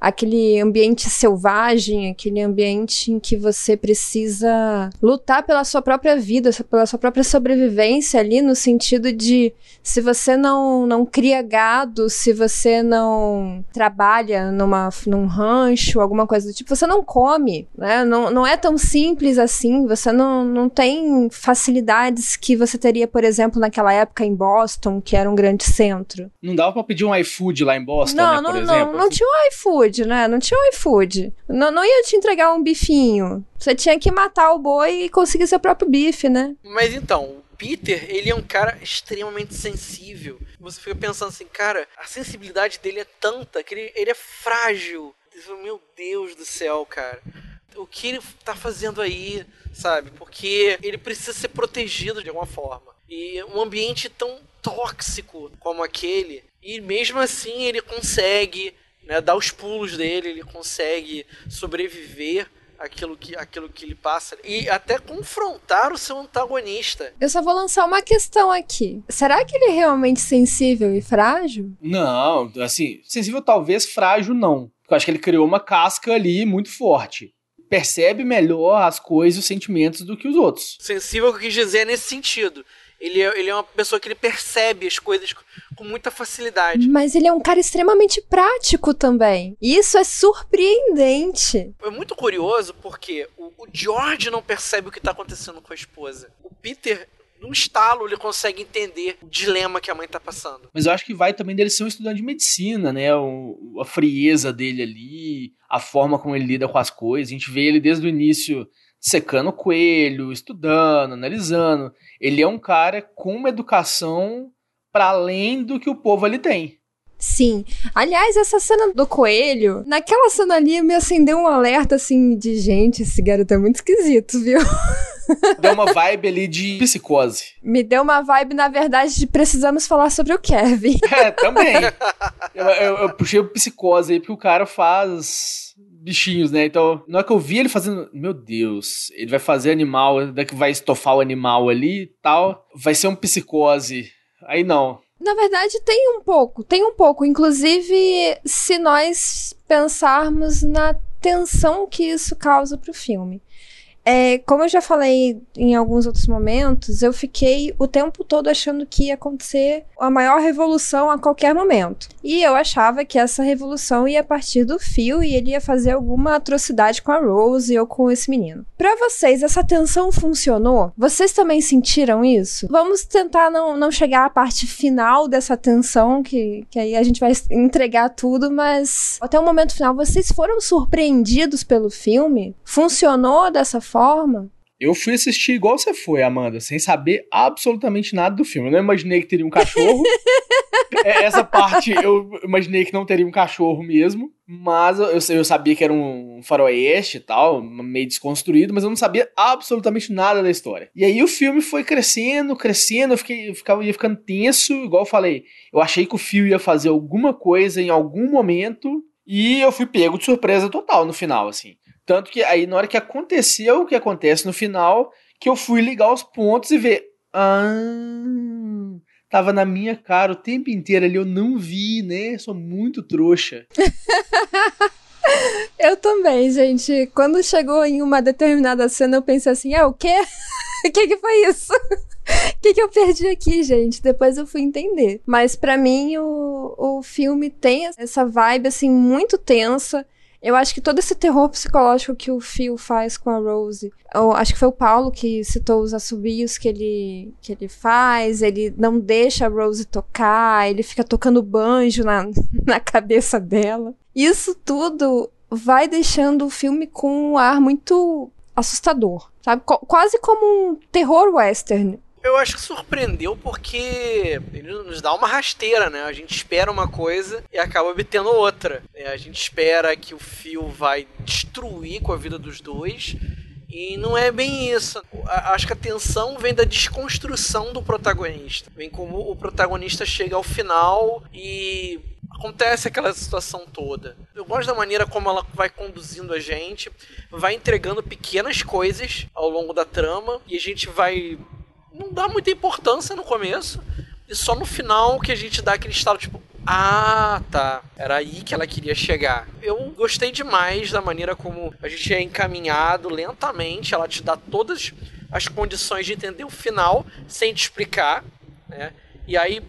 aquele ambiente selvagem, aquele ambiente em que você precisa lutar pela sua própria vida, pela sua própria sobrevivência ali, no sentido de se você não, não cria gado, se você não trabalha numa, num rancho, alguma coisa do tipo, você não come, né? Não, não é tão simples assim, você não, não tem facilidades que você teria, por exemplo, naquela época em Boston, que era um grande centro. Não dava pra pedir um iFood lá em Boston, não, né, não, por não, exemplo? Não, não tinha um iFood iFood, né? Não tinha iFood. Não, não ia te entregar um bifinho. Você tinha que matar o boi e conseguir seu próprio bife, né? Mas então, o Peter, ele é um cara extremamente sensível. Você fica pensando assim, cara, a sensibilidade dele é tanta que ele, ele é frágil. Meu Deus do céu, cara. O que ele tá fazendo aí, sabe? Porque ele precisa ser protegido de alguma forma. E um ambiente tão tóxico como aquele, e mesmo assim ele consegue né, dar os pulos dele, ele consegue sobreviver aquilo que, aquilo que ele passa e até confrontar o seu antagonista. Eu só vou lançar uma questão aqui. Será que ele é realmente sensível e frágil? Não, assim, sensível talvez, frágil não. Porque eu acho que ele criou uma casca ali muito forte. Percebe melhor as coisas e os sentimentos do que os outros. Sensível, que eu quis dizer é nesse sentido. Ele é, ele é uma pessoa que ele percebe as coisas com muita facilidade. Mas ele é um cara extremamente prático também. Isso é surpreendente. É muito curioso porque o, o George não percebe o que está acontecendo com a esposa. O Peter num estalo ele consegue entender o dilema que a mãe tá passando. Mas eu acho que vai também dele ser um estudante de medicina, né? O, a frieza dele ali, a forma como ele lida com as coisas. A gente vê ele desde o início secando o coelho, estudando, analisando. Ele é um cara com uma educação para além do que o povo ali tem. Sim. Aliás, essa cena do coelho, naquela cena ali me acendeu um alerta assim de gente, esse garoto é muito esquisito, viu? [LAUGHS] Deu uma vibe ali de psicose. Me deu uma vibe, na verdade, de precisamos falar sobre o Kevin. É, também. Eu, eu, eu puxei o psicose aí porque o cara faz bichinhos, né? Então, na hora que eu vi ele fazendo, meu Deus, ele vai fazer animal, daqui vai estofar o animal ali e tal, vai ser um psicose. Aí não. Na verdade, tem um pouco, tem um pouco. Inclusive, se nós pensarmos na tensão que isso causa pro filme. É, como eu já falei em alguns outros momentos, eu fiquei o tempo todo achando que ia acontecer a maior revolução a qualquer momento. E eu achava que essa revolução ia partir do Phil e ele ia fazer alguma atrocidade com a Rose ou com esse menino. Para vocês, essa tensão funcionou? Vocês também sentiram isso? Vamos tentar não, não chegar à parte final dessa tensão, que, que aí a gente vai entregar tudo, mas até o momento final, vocês foram surpreendidos pelo filme? Funcionou dessa forma? Eu fui assistir igual você foi, Amanda, sem saber absolutamente nada do filme. Eu não imaginei que teria um cachorro. [LAUGHS] É, essa parte eu imaginei que não teria um cachorro mesmo. Mas eu, eu sabia que era um faroeste e tal, meio desconstruído, mas eu não sabia absolutamente nada da história. E aí o filme foi crescendo, crescendo, eu, fiquei, eu ficava, ia ficando tenso, igual eu falei. Eu achei que o fio ia fazer alguma coisa em algum momento, e eu fui pego de surpresa total no final, assim. Tanto que aí, na hora que aconteceu o que acontece no final, que eu fui ligar os pontos e ver. Ah, tava na minha cara o tempo inteiro ali, eu não vi, né? Sou muito trouxa. [LAUGHS] eu também, gente. Quando chegou em uma determinada cena, eu pensei assim: é o quê? O [LAUGHS] que, que foi isso? O [LAUGHS] que, que eu perdi aqui, gente? Depois eu fui entender. Mas para mim, o, o filme tem essa vibe, assim, muito tensa. Eu acho que todo esse terror psicológico que o Phil faz com a Rose, eu acho que foi o Paulo que citou os assobios que ele, que ele faz, ele não deixa a Rose tocar, ele fica tocando banjo na, [LAUGHS] na cabeça dela. Isso tudo vai deixando o filme com um ar muito assustador, sabe? Qu quase como um terror western. Eu acho que surpreendeu porque ele nos dá uma rasteira, né? A gente espera uma coisa e acaba obtendo outra. É, a gente espera que o fio vai destruir com a vida dos dois. E não é bem isso. Acho que a tensão vem da desconstrução do protagonista. Vem como o protagonista chega ao final e acontece aquela situação toda. Eu gosto da maneira como ela vai conduzindo a gente, vai entregando pequenas coisas ao longo da trama e a gente vai não dá muita importância no começo. E só no final que a gente dá aquele estalo, tipo, ah, tá. Era aí que ela queria chegar. Eu gostei demais da maneira como a gente é encaminhado lentamente. Ela te dá todas as condições de entender o final sem te explicar, né? E aí,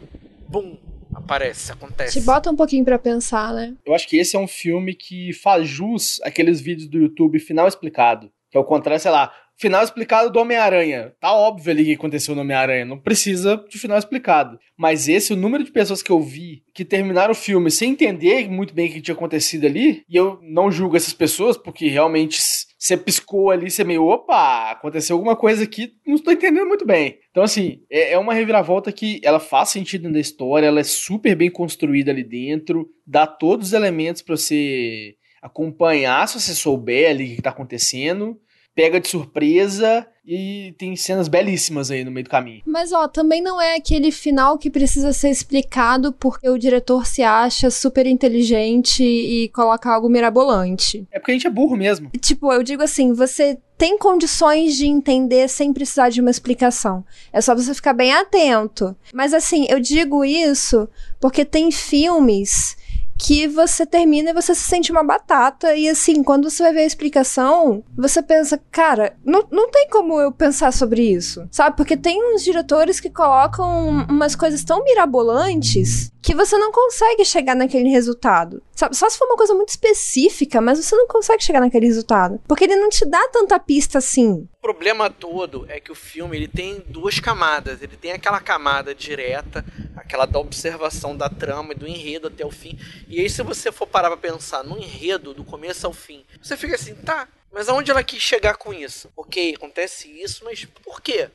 bum, aparece, acontece. Te bota um pouquinho para pensar, né? Eu acho que esse é um filme que faz jus aqueles vídeos do YouTube final explicado. Que é o contrário, sei lá, final explicado do Homem-Aranha. Tá óbvio ali que aconteceu no Homem-Aranha. Não precisa de final explicado. Mas esse, o número de pessoas que eu vi que terminaram o filme sem entender muito bem o que tinha acontecido ali, e eu não julgo essas pessoas, porque realmente você piscou ali, você meio, opa, aconteceu alguma coisa aqui, não estou entendendo muito bem. Então, assim, é, é uma reviravolta que ela faz sentido na história, ela é super bem construída ali dentro, dá todos os elementos para você acompanhar se você souber ali o que está acontecendo pega de surpresa e tem cenas belíssimas aí no meio do caminho. Mas ó, também não é aquele final que precisa ser explicado porque o diretor se acha super inteligente e coloca algo mirabolante. É porque a gente é burro mesmo. Tipo, eu digo assim, você tem condições de entender sem precisar de uma explicação. É só você ficar bem atento. Mas assim, eu digo isso porque tem filmes que você termina e você se sente uma batata. E assim, quando você vai ver a explicação, você pensa, cara, não, não tem como eu pensar sobre isso, sabe? Porque tem uns diretores que colocam umas coisas tão mirabolantes que você não consegue chegar naquele resultado. Sabe? Só se for uma coisa muito específica, mas você não consegue chegar naquele resultado. Porque ele não te dá tanta pista assim. O problema todo é que o filme ele tem duas camadas. Ele tem aquela camada direta, aquela da observação da trama e do enredo até o fim. E aí, se você for parar pra pensar no enredo, do começo ao fim, você fica assim, tá, mas aonde ela quis chegar com isso? Ok, acontece isso, mas por quê?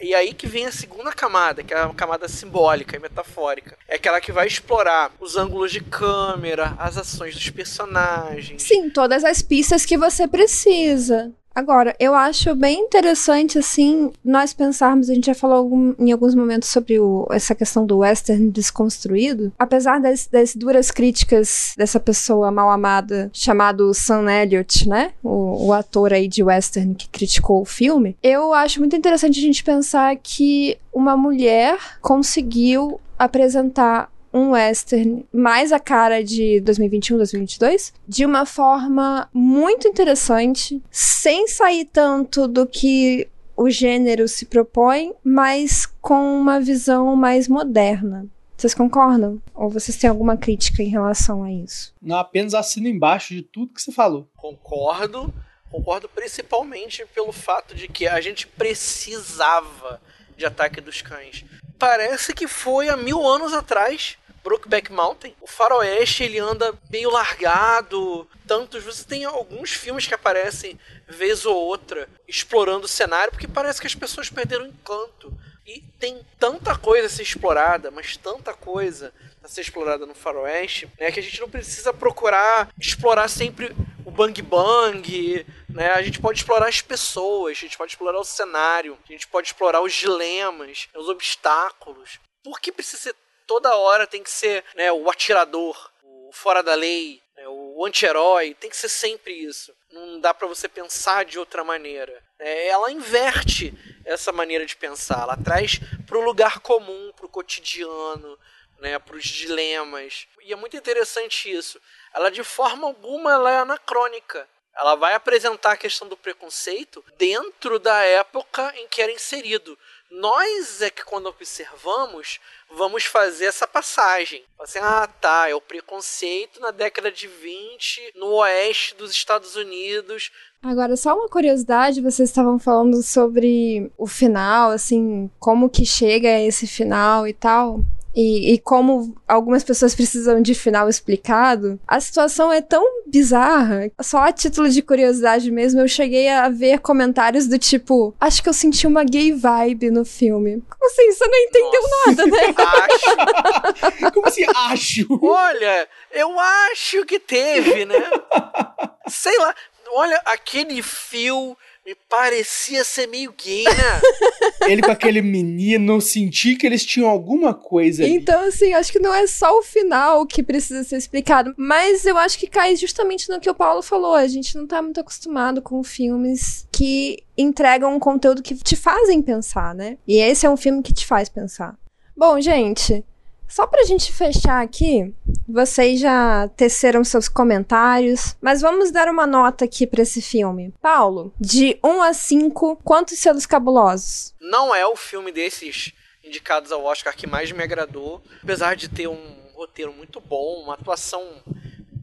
E aí que vem a segunda camada, que é a camada simbólica e metafórica. É aquela que vai explorar os ângulos de câmera, as ações dos personagens. Sim, todas as pistas que você precisa. Agora, eu acho bem interessante, assim, nós pensarmos, a gente já falou algum, em alguns momentos sobre o, essa questão do western desconstruído. Apesar das, das, duras críticas dessa pessoa mal amada, chamado Sam Elliott, né? O, o ator aí de western que criticou o filme. Eu acho muito interessante a gente pensar que uma mulher conseguiu apresentar um western mais a cara de 2021, 2022, de uma forma muito interessante, sem sair tanto do que o gênero se propõe, mas com uma visão mais moderna. Vocês concordam? Ou vocês têm alguma crítica em relação a isso? Não, apenas assino embaixo de tudo que você falou. Concordo. Concordo principalmente pelo fato de que a gente precisava de Ataque dos Cães. Parece que foi há mil anos atrás Brokeback Mountain, o faroeste ele anda meio largado. Tantos, você tem alguns filmes que aparecem vez ou outra explorando o cenário, porque parece que as pessoas perderam o encanto. E tem tanta coisa a ser explorada, mas tanta coisa a ser explorada no faroeste, né, que a gente não precisa procurar explorar sempre o bang bang, né? A gente pode explorar as pessoas, a gente pode explorar o cenário, a gente pode explorar os dilemas, os obstáculos. Por que precisa ser toda hora tem que ser né, o atirador, o fora da lei, né, o anti-herói, tem que ser sempre isso. Não dá para você pensar de outra maneira. É, ela inverte essa maneira de pensar, ela traz para o lugar comum, para o cotidiano, né, para os dilemas. E é muito interessante isso. Ela de forma alguma ela é anacrônica. Ela vai apresentar a questão do preconceito dentro da época em que era inserido. Nós é que quando observamos, vamos fazer essa passagem. Assim, ah, tá, é o preconceito na década de 20 no oeste dos Estados Unidos. Agora, só uma curiosidade, vocês estavam falando sobre o final, assim, como que chega a esse final e tal. E, e, como algumas pessoas precisam de final explicado, a situação é tão bizarra. Só a título de curiosidade mesmo, eu cheguei a ver comentários do tipo: Acho que eu senti uma gay vibe no filme. Como assim? Você não entendeu Nossa, nada, né? [LAUGHS] Acho. Como assim, acho? Olha, eu acho que teve, né? [LAUGHS] Sei lá. Olha, aquele fio me parecia ser meio gay, né? [LAUGHS] Ele com aquele menino, senti que eles tinham alguma coisa ali. Então, assim, acho que não é só o final que precisa ser explicado, mas eu acho que cai justamente no que o Paulo falou. A gente não tá muito acostumado com filmes que entregam um conteúdo que te fazem pensar, né? E esse é um filme que te faz pensar. Bom, gente, só pra gente fechar aqui, vocês já teceram seus comentários, mas vamos dar uma nota aqui para esse filme. Paulo, de 1 a 5, quantos selos cabulosos? Não é o filme desses indicados ao Oscar que mais me agradou, apesar de ter um roteiro muito bom, uma atuação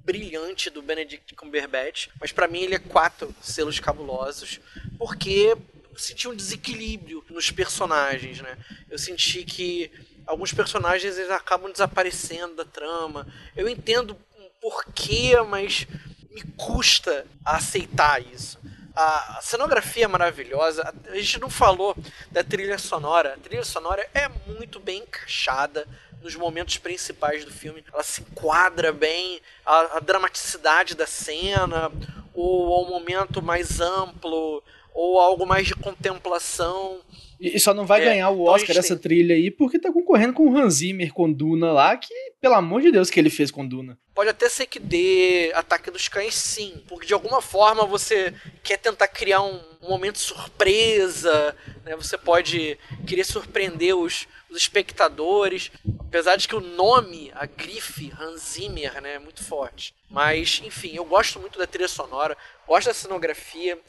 brilhante do Benedict Cumberbatch, mas para mim ele é quatro selos cabulosos, porque senti um desequilíbrio nos personagens, né? Eu senti que alguns personagens eles acabam desaparecendo da trama. Eu entendo um porquê, mas me custa aceitar isso. A cenografia é maravilhosa. A gente não falou da trilha sonora. A trilha sonora é muito bem encaixada nos momentos principais do filme. Ela se enquadra bem a, a dramaticidade da cena, ou ao momento mais amplo, ou algo mais de contemplação. E só não vai é, ganhar o Oscar essa trilha aí porque tá concorrendo com o Hans Zimmer com Duna lá, que, pelo amor de Deus, que ele fez com Duna. Pode até ser que dê Ataque dos Cães sim, porque de alguma forma você quer tentar criar um, momento surpresa, né? Você pode querer surpreender os, os espectadores, apesar de que o nome, a grife Hans Zimmer, né, é muito forte. Mas, enfim, eu gosto muito da trilha sonora, gosto da cenografia,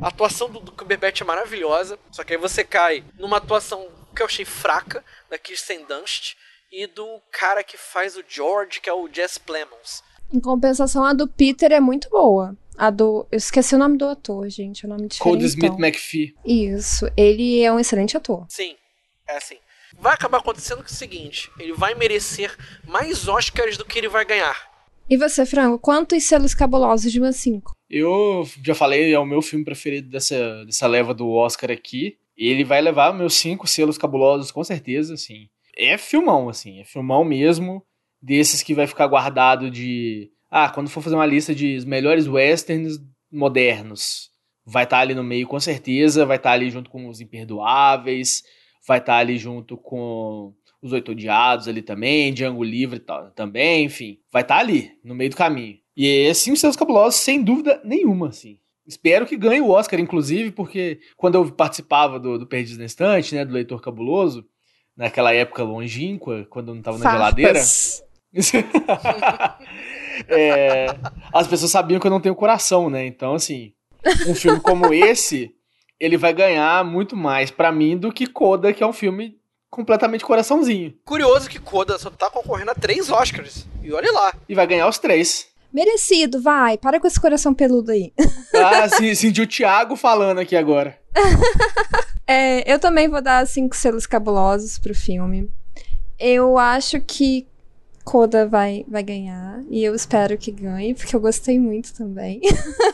a atuação do, do Cumberbatch é maravilhosa, só que aí você cai numa atuação que eu achei fraca, da Kirsten Dunst, e do cara que faz o George, que é o Jess Plemons. Em compensação, a do Peter é muito boa. A do. Eu esqueci o nome do ator, gente. O nome diferente. Cody Smith McPhee. Isso. Ele é um excelente ator. Sim, é assim. Vai acabar acontecendo que é o seguinte: ele vai merecer mais Oscars do que ele vai ganhar. E você, Frango, quantos selos cabulosos de 1 a 5? Eu já falei, é o meu filme preferido dessa, dessa leva do Oscar aqui. Ele vai levar meus cinco selos cabulosos, com certeza, assim. É filmão, assim, é filmão mesmo. Desses que vai ficar guardado de. Ah, quando for fazer uma lista de melhores westerns modernos, vai estar tá ali no meio, com certeza. Vai estar tá ali junto com os Imperdoáveis, vai estar tá ali junto com os Oito Odiados ali também, Django Livre também, enfim. Vai estar tá ali, no meio do caminho. E esse Os Seus Cabulosos, sem dúvida nenhuma, assim. Espero que ganhe o Oscar, inclusive, porque quando eu participava do, do Perdidos na Estante, né, do Leitor Cabuloso, naquela época longínqua, quando eu não tava na geladeira... [LAUGHS] é, as pessoas sabiam que eu não tenho coração, né? Então, assim, um filme como esse, ele vai ganhar muito mais para mim do que Coda, que é um filme completamente coraçãozinho. Curioso que Coda só tá concorrendo a três Oscars. E olha lá. E vai ganhar os três. Merecido, vai. Para com esse coração peludo aí. Ah, sim, senti o Thiago falando aqui agora. [LAUGHS] é, eu também vou dar cinco selos cabulosos pro filme. Eu acho que Coda vai, vai ganhar. E eu espero que ganhe, porque eu gostei muito também.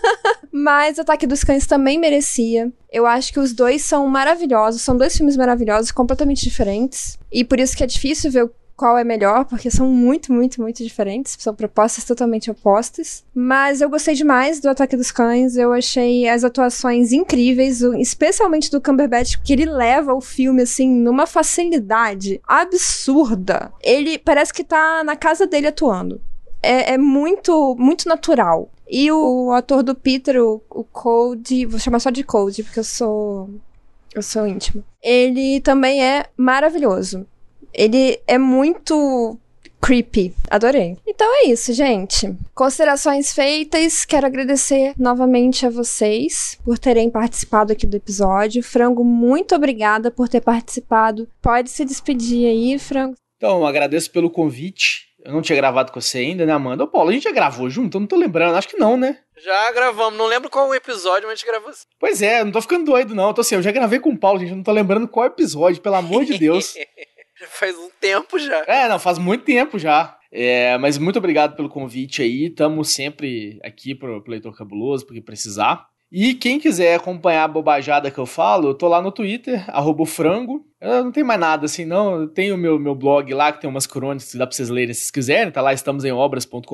[LAUGHS] Mas Ataque dos Cães também merecia. Eu acho que os dois são maravilhosos. São dois filmes maravilhosos, completamente diferentes. E por isso que é difícil ver qual é melhor, porque são muito, muito, muito diferentes. São propostas totalmente opostas. Mas eu gostei demais do Ataque dos Cães. Eu achei as atuações incríveis, especialmente do Cumberbatch, porque ele leva o filme, assim, numa facilidade absurda. Ele parece que tá na casa dele atuando. É, é muito, muito natural. E o, o ator do Peter, o, o Cody, vou chamar só de Cody, porque eu sou. Eu sou íntima. Ele também é maravilhoso. Ele é muito creepy. Adorei. Então é isso, gente. Considerações feitas. Quero agradecer novamente a vocês por terem participado aqui do episódio. Frango, muito obrigada por ter participado. Pode se despedir aí, Frango. Então, agradeço pelo convite. Eu não tinha gravado com você ainda, né, Amanda? Ô, Paulo, a gente já gravou junto? Eu não tô lembrando. Acho que não, né? Já gravamos. Não lembro qual o episódio, mas a gente gravou assim. Pois é, não tô ficando doido, não. Eu tô assim, eu já gravei com o Paulo, gente. Eu não tô lembrando qual episódio, pelo amor de Deus. [LAUGHS] Faz um tempo já. É, não, faz muito tempo já. É, mas muito obrigado pelo convite aí. Estamos sempre aqui pro, pro Leitor Cabuloso, porque precisar. E quem quiser acompanhar a bobajada que eu falo, eu tô lá no Twitter, frango. Eu não tenho mais nada assim, não. Eu tenho meu, meu blog lá, que tem umas crônicas que dá pra vocês lerem se vocês quiserem. Tá lá, estamos em obras.com.br.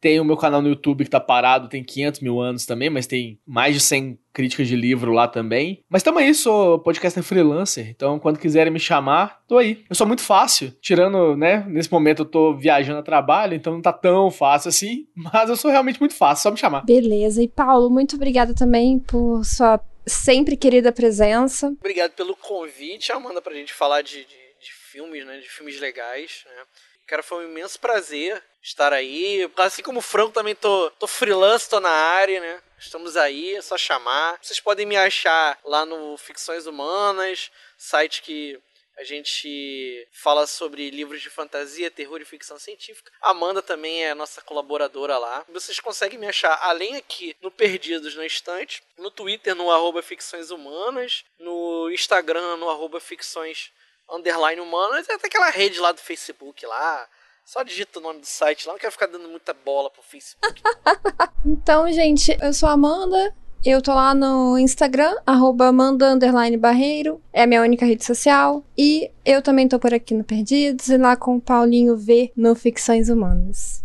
Tem o meu canal no YouTube que tá parado, tem 500 mil anos também, mas tem mais de 100 críticas de livro lá também. Mas tamo aí, sou podcaster freelancer. Então, quando quiserem me chamar, tô aí. Eu sou muito fácil. Tirando, né, nesse momento eu tô viajando a trabalho, então não tá tão fácil assim. Mas eu sou realmente muito fácil, só me chamar. Beleza. E Paulo, muito obrigada também por sua sempre querida presença. Obrigado pelo convite, Amanda, pra gente falar de, de, de filmes, né? De filmes legais, né? Cara, foi um imenso prazer estar aí. Assim como o Franco, também tô, tô freelance, tô na área, né? Estamos aí, é só chamar. Vocês podem me achar lá no Ficções Humanas, site que a gente fala sobre livros de fantasia, terror e ficção científica. Amanda também é nossa colaboradora lá. Vocês conseguem me achar além aqui no Perdidos na Estante, no Twitter no arroba Ficções Humanas, no Instagram no arroba Ficções Underline Humanas, até aquela rede lá do Facebook lá. Só digita o nome do site lá, não quero ficar dando muita bola pro Facebook. [LAUGHS] então, gente, eu sou a Amanda. Eu tô lá no Instagram, arroba Amanda Barreiro, é a minha única rede social. E eu também tô por aqui no Perdidos e lá com o Paulinho V no Ficções Humanas.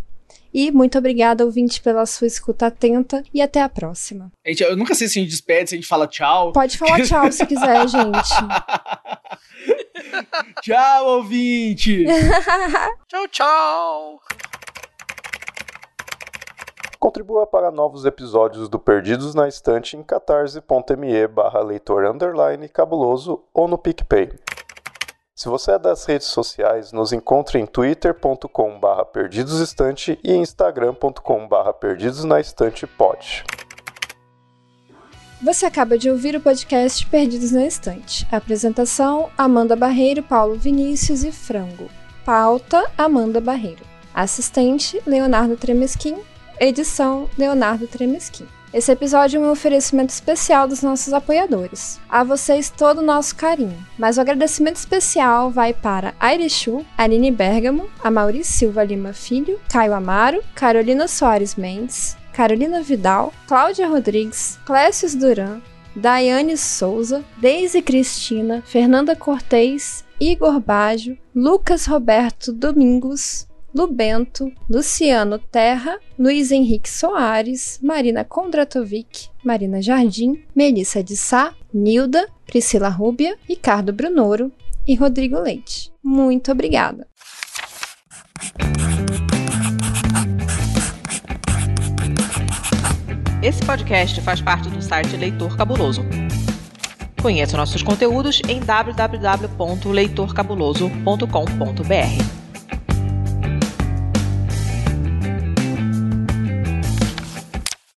E muito obrigada, ouvinte, pela sua escuta atenta e até a próxima. Gente, eu nunca sei se a gente despede, se a gente fala tchau. Pode falar [LAUGHS] tchau se quiser, gente. tchau, ouvinte! [LAUGHS] tchau, tchau! Contribua para novos episódios do Perdidos na Estante em catarse.me barra leitor underline cabuloso ou no PicPay. Se você é das redes sociais, nos encontre em twitter.com barra perdidosestante e instagram.com barra perdidosnaestante pod. Você acaba de ouvir o podcast Perdidos na Estante. apresentação: Amanda Barreiro, Paulo Vinícius e Frango. Pauta: Amanda Barreiro. Assistente: Leonardo Tremesquim. Edição Leonardo Tremesquim. Esse episódio é um oferecimento especial dos nossos apoiadores. A vocês todo o nosso carinho. Mas o agradecimento especial vai para Airechu, Aline Bergamo, a Maurício Silva Lima Filho, Caio Amaro, Carolina Soares Mendes, Carolina Vidal, Cláudia Rodrigues, Clécius Duran, Daiane Souza, Deise Cristina, Fernanda Cortez, Igor Bajo, Lucas Roberto Domingos, Lubento, Luciano Terra, Luiz Henrique Soares, Marina Kondratovic, Marina Jardim, Melissa de Sá, Nilda, Priscila Rúbia, Ricardo Brunoro e Rodrigo Leite. Muito obrigada! Esse podcast faz parte do site Leitor Cabuloso. Conheça nossos conteúdos em www.leitorcabuloso.com.br.